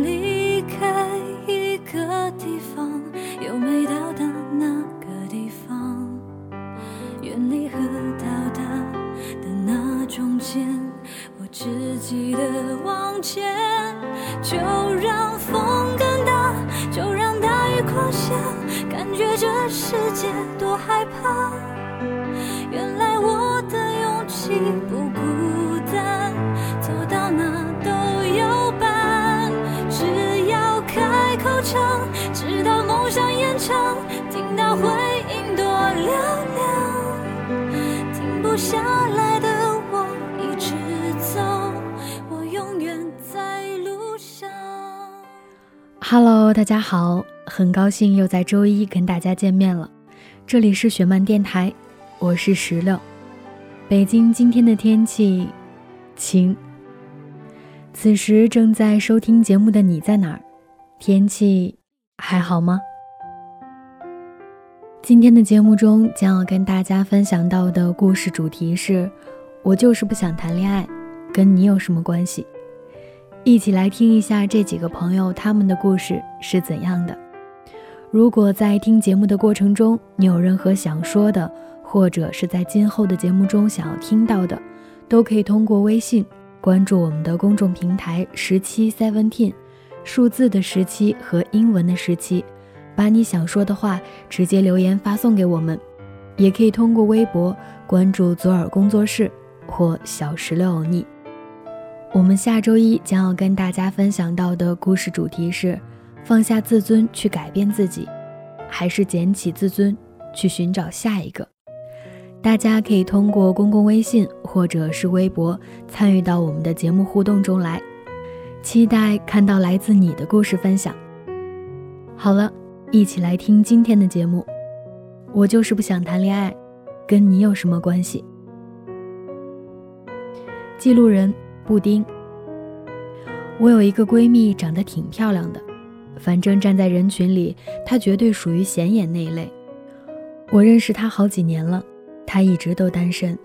离开一个地方，又没到达那个地方，远离和到达的那中间，我只记得往前。就让风更大，就让大雨狂下，感觉这世界多害怕。唱，直到梦想延长，听到回音多嘹亮。停不下来的我一直走，我永远在路上。Hello，大家好，很高兴又在周一跟大家见面了。这里是雪漫电台，我是石榴。北京今天的天气晴。此时正在收听节目的你在哪儿？天气还好吗？今天的节目中将要跟大家分享到的故事主题是：我就是不想谈恋爱，跟你有什么关系？一起来听一下这几个朋友他们的故事是怎样的。如果在听节目的过程中，你有任何想说的，或者是在今后的节目中想要听到的，都可以通过微信关注我们的公众平台十七 Seventeen，数字的十七和英文的十七，把你想说的话直接留言发送给我们。也可以通过微博关注左耳工作室或小石榴欧尼。我们下周一将要跟大家分享到的故事主题是：放下自尊去改变自己，还是捡起自尊去寻找下一个？大家可以通过公共微信或者是微博参与到我们的节目互动中来，期待看到来自你的故事分享。好了，一起来听今天的节目。我就是不想谈恋爱，跟你有什么关系？记录人。布丁，我有一个闺蜜，长得挺漂亮的，反正站在人群里，她绝对属于显眼那一类。我认识她好几年了，她一直都单身。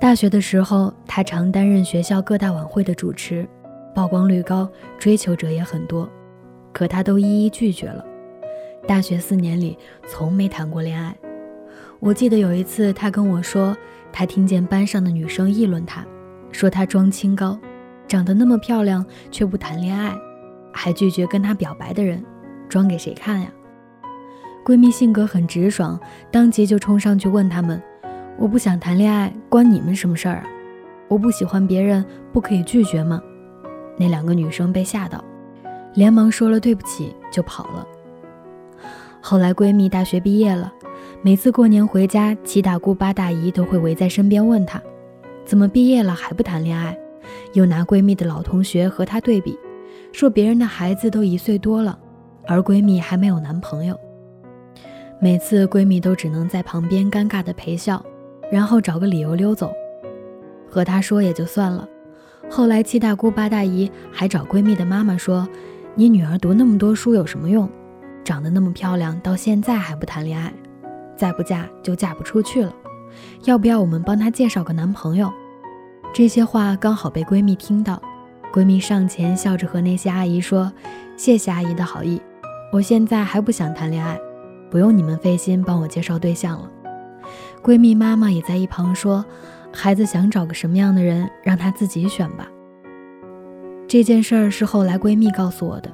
大学的时候，她常担任学校各大晚会的主持，曝光率高，追求者也很多，可她都一一拒绝了。大学四年里，从没谈过恋爱。我记得有一次，她跟我说，她听见班上的女生议论她。说她装清高，长得那么漂亮却不谈恋爱，还拒绝跟他表白的人，装给谁看呀？闺蜜性格很直爽，当即就冲上去问他们：“我不想谈恋爱，关你们什么事儿啊？我不喜欢别人，不可以拒绝吗？”那两个女生被吓到，连忙说了对不起就跑了。后来闺蜜大学毕业了，每次过年回家，七大姑八大姨都会围在身边问她。怎么毕业了还不谈恋爱？又拿闺蜜的老同学和她对比，说别人的孩子都一岁多了，而闺蜜还没有男朋友。每次闺蜜都只能在旁边尴尬的陪笑，然后找个理由溜走。和她说也就算了，后来七大姑八大姨还找闺蜜的妈妈说：“你女儿读那么多书有什么用？长得那么漂亮，到现在还不谈恋爱，再不嫁就嫁不出去了。”要不要我们帮她介绍个男朋友？这些话刚好被闺蜜听到，闺蜜上前笑着和那些阿姨说：“谢谢阿姨的好意，我现在还不想谈恋爱，不用你们费心帮我介绍对象了。”闺蜜妈妈也在一旁说：“孩子想找个什么样的人，让他自己选吧。”这件事儿是后来闺蜜告诉我的，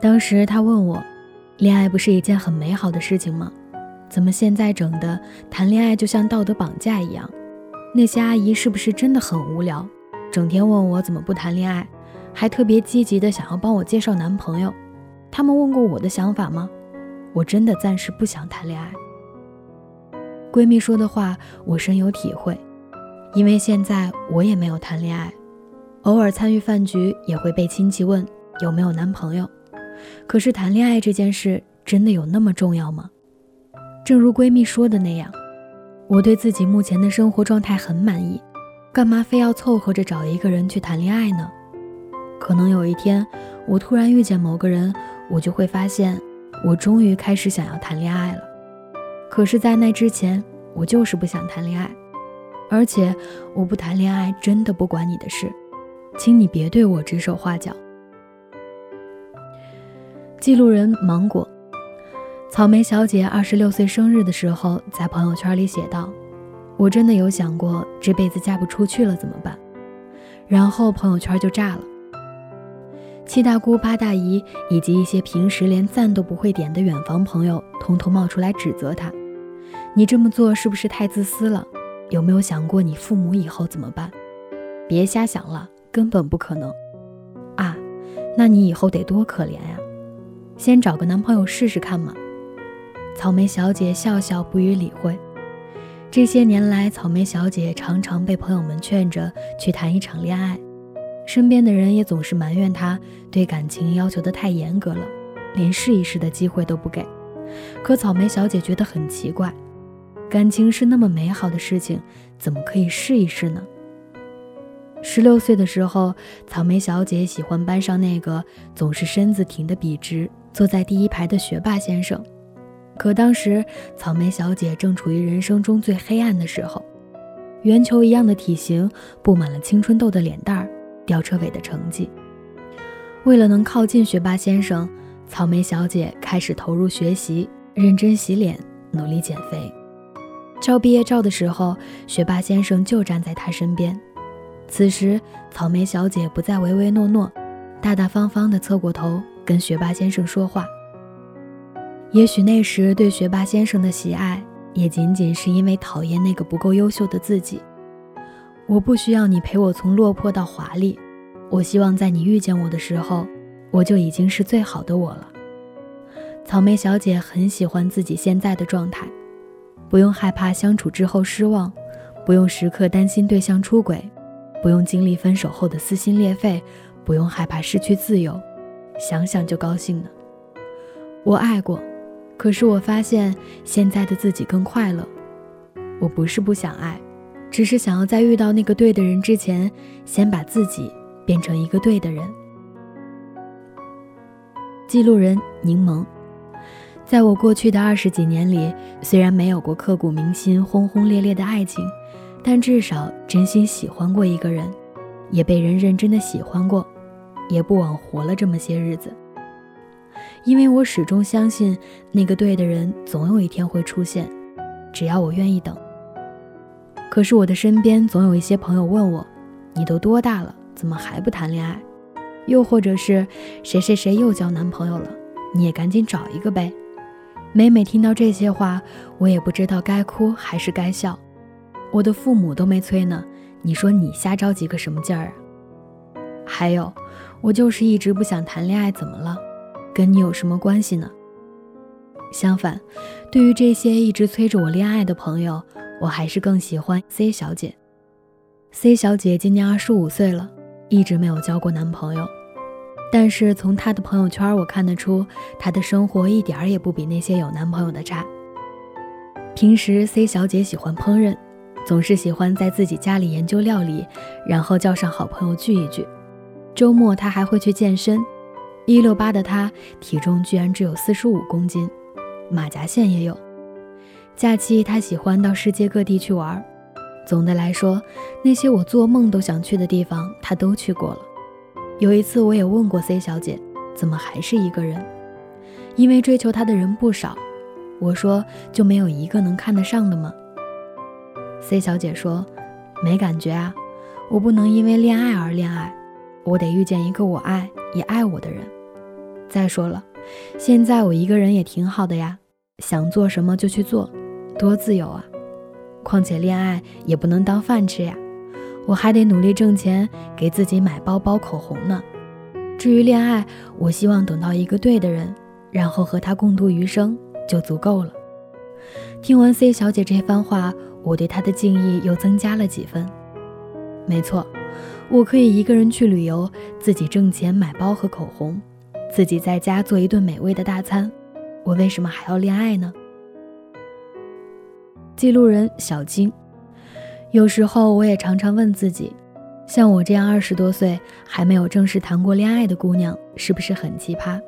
当时她问我：“恋爱不是一件很美好的事情吗？”怎么现在整的谈恋爱就像道德绑架一样？那些阿姨是不是真的很无聊？整天问我怎么不谈恋爱，还特别积极的想要帮我介绍男朋友。他们问过我的想法吗？我真的暂时不想谈恋爱。闺蜜说的话我深有体会，因为现在我也没有谈恋爱，偶尔参与饭局也会被亲戚问有没有男朋友。可是谈恋爱这件事真的有那么重要吗？正如闺蜜说的那样，我对自己目前的生活状态很满意，干嘛非要凑合着找一个人去谈恋爱呢？可能有一天，我突然遇见某个人，我就会发现，我终于开始想要谈恋爱了。可是，在那之前，我就是不想谈恋爱，而且我不谈恋爱真的不关你的事，请你别对我指手画脚。记录人芒果，草莓小姐二十六岁生日的时候，在朋友圈里写道：“我真的有想过这辈子嫁不出去了怎么办？”然后朋友圈就炸了。七大姑八大姨以及一些平时连赞都不会点的远房朋友，通通冒出来指责她：“你这么做是不是太自私了？有没有想过你父母以后怎么办？别瞎想了，根本不可能。啊，那你以后得多可怜呀！先找个男朋友试试看嘛。”草莓小姐笑笑不予理会。这些年来，草莓小姐常常被朋友们劝着去谈一场恋爱。身边的人也总是埋怨她对感情要求的太严格了，连试一试的机会都不给。可草莓小姐觉得很奇怪，感情是那么美好的事情，怎么可以试一试呢？十六岁的时候，草莓小姐喜欢班上那个总是身子挺得笔直、坐在第一排的学霸先生。可当时，草莓小姐正处于人生中最黑暗的时候，圆球一样的体型，布满了青春痘的脸蛋儿。吊车尾的成绩。为了能靠近学霸先生，草莓小姐开始投入学习，认真洗脸，努力减肥。照毕业照的时候，学霸先生就站在他身边。此时，草莓小姐不再唯唯诺诺，大大方方地侧过头跟学霸先生说话。也许那时对学霸先生的喜爱，也仅仅是因为讨厌那个不够优秀的自己。我不需要你陪我从落魄到华丽，我希望在你遇见我的时候，我就已经是最好的我了。草莓小姐很喜欢自己现在的状态，不用害怕相处之后失望，不用时刻担心对象出轨，不用经历分手后的撕心裂肺，不用害怕失去自由，想想就高兴呢。我爱过，可是我发现现在的自己更快乐。我不是不想爱。只是想要在遇到那个对的人之前，先把自己变成一个对的人。记录人柠檬，在我过去的二十几年里，虽然没有过刻骨铭心、轰轰烈烈的爱情，但至少真心喜欢过一个人，也被人认真的喜欢过，也不枉活了这么些日子。因为我始终相信，那个对的人总有一天会出现，只要我愿意等。可是我的身边总有一些朋友问我：“你都多大了，怎么还不谈恋爱？”又或者是谁谁谁又交男朋友了，你也赶紧找一个呗。每每听到这些话，我也不知道该哭还是该笑。我的父母都没催呢，你说你瞎着急个什么劲儿啊？还有，我就是一直不想谈恋爱，怎么了？跟你有什么关系呢？相反，对于这些一直催着我恋爱的朋友。我还是更喜欢 C 小姐。C 小姐今年二十五岁了，一直没有交过男朋友。但是从她的朋友圈，我看得出她的生活一点儿也不比那些有男朋友的差。平时 C 小姐喜欢烹饪，总是喜欢在自己家里研究料理，然后叫上好朋友聚一聚。周末她还会去健身。一六八的她，体重居然只有四十五公斤，马甲线也有。假期，她喜欢到世界各地去玩。总的来说，那些我做梦都想去的地方，她都去过了。有一次，我也问过 C 小姐，怎么还是一个人？因为追求她的人不少。我说，就没有一个能看得上的吗？C 小姐说，没感觉啊。我不能因为恋爱而恋爱，我得遇见一个我爱也爱我的人。再说了，现在我一个人也挺好的呀，想做什么就去做。多自由啊！况且恋爱也不能当饭吃呀，我还得努力挣钱，给自己买包包、口红呢。至于恋爱，我希望等到一个对的人，然后和他共度余生就足够了。听完 C 小姐这番话，我对她的敬意又增加了几分。没错，我可以一个人去旅游，自己挣钱买包和口红，自己在家做一顿美味的大餐，我为什么还要恋爱呢？记录人小金，有时候我也常常问自己，像我这样二十多岁还没有正式谈过恋爱的姑娘，是不是很奇葩？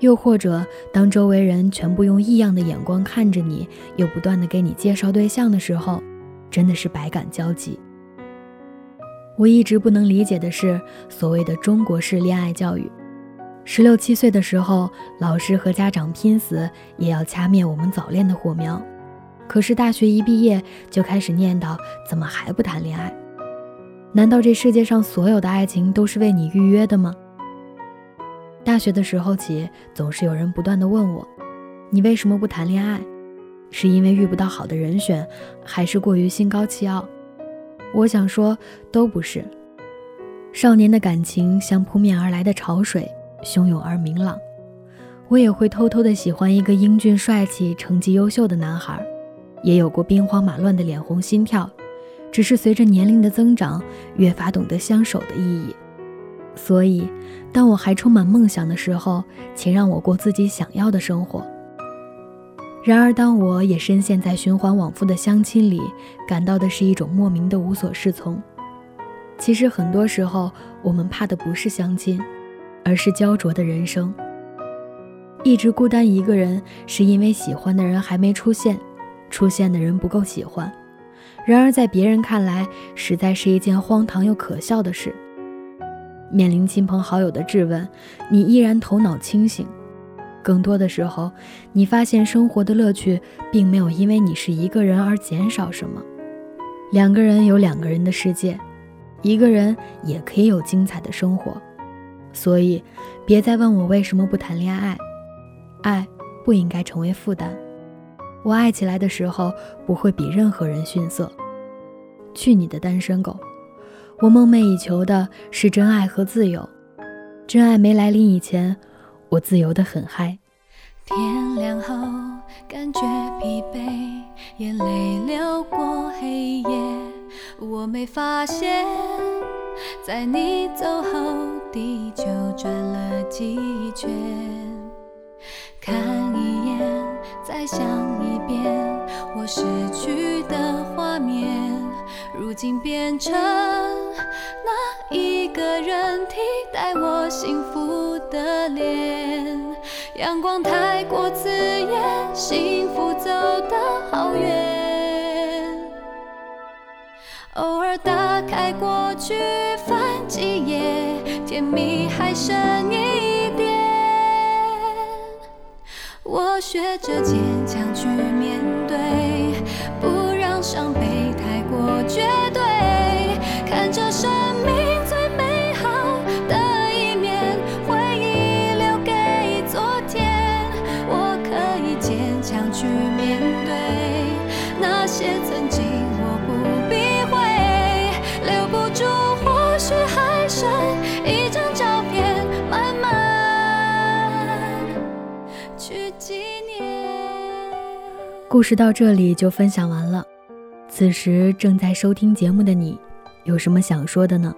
又或者，当周围人全部用异样的眼光看着你，又不断的给你介绍对象的时候，真的是百感交集。我一直不能理解的是所谓的中国式恋爱教育，十六七岁的时候，老师和家长拼死也要掐灭我们早恋的火苗。可是大学一毕业就开始念叨，怎么还不谈恋爱？难道这世界上所有的爱情都是为你预约的吗？大学的时候起，总是有人不断的问我，你为什么不谈恋爱？是因为遇不到好的人选，还是过于心高气傲？我想说，都不是。少年的感情像扑面而来的潮水，汹涌而明朗。我也会偷偷的喜欢一个英俊帅气、成绩优秀的男孩。也有过兵荒马乱的脸红心跳，只是随着年龄的增长，越发懂得相守的意义。所以，当我还充满梦想的时候，请让我过自己想要的生活。然而，当我也深陷在循环往复的相亲里，感到的是一种莫名的无所适从。其实，很多时候我们怕的不是相亲，而是焦灼的人生。一直孤单一个人，是因为喜欢的人还没出现。出现的人不够喜欢，然而在别人看来，实在是一件荒唐又可笑的事。面临亲朋好友的质问，你依然头脑清醒。更多的时候，你发现生活的乐趣并没有因为你是一个人而减少什么。两个人有两个人的世界，一个人也可以有精彩的生活。所以，别再问我为什么不谈恋爱，爱不应该成为负担。我爱起来的时候，不会比任何人逊色。去你的单身狗！我梦寐以求的是真爱和自由。真爱没来临以前，我自由的很嗨。天亮后，感觉疲惫，眼泪流过黑夜。我没发现，在你走后，地球转了几圈。看，再想一遍，我失去的画面，如今变成那一个人替代我幸福的脸。阳光太过刺眼，幸福走得好远。偶尔打开过去，翻几页，甜蜜还剩一。我学着坚强去面对，不让伤悲太过绝故事到这里就分享完了。此时正在收听节目的你，有什么想说的呢？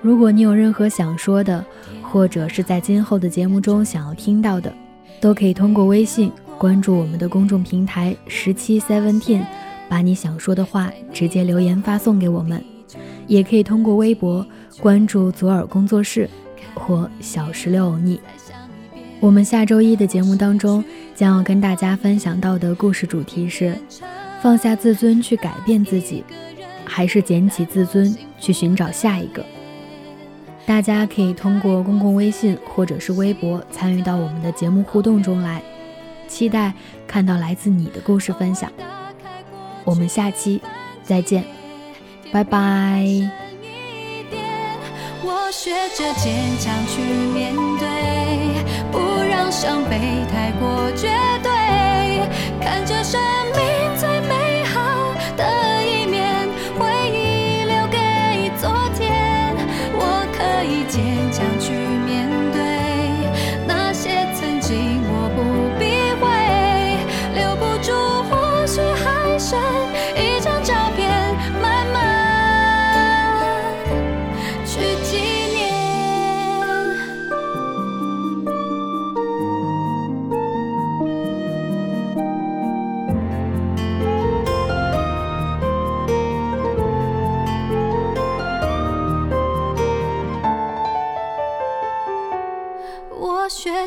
如果你有任何想说的，或者是在今后的节目中想要听到的，都可以通过微信关注我们的公众平台十七 seventeen，把你想说的话直接留言发送给我们。也可以通过微博关注左耳工作室或小石榴欧尼。我们下周一的节目当中将要跟大家分享到的故事主题是：放下自尊去改变自己，还是捡起自尊去寻找下一个？大家可以通过公共微信或者是微博参与到我们的节目互动中来，期待看到来自你的故事分享。我们下期再见，拜拜。我学着坚强去面对，伤悲太过绝对，看着生命最美好的一面，回忆留给昨天。我可以坚强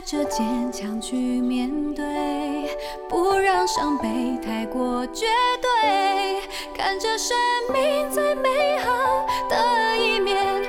着坚强去面对，不让伤悲太过绝对，看着生命最美好的一面，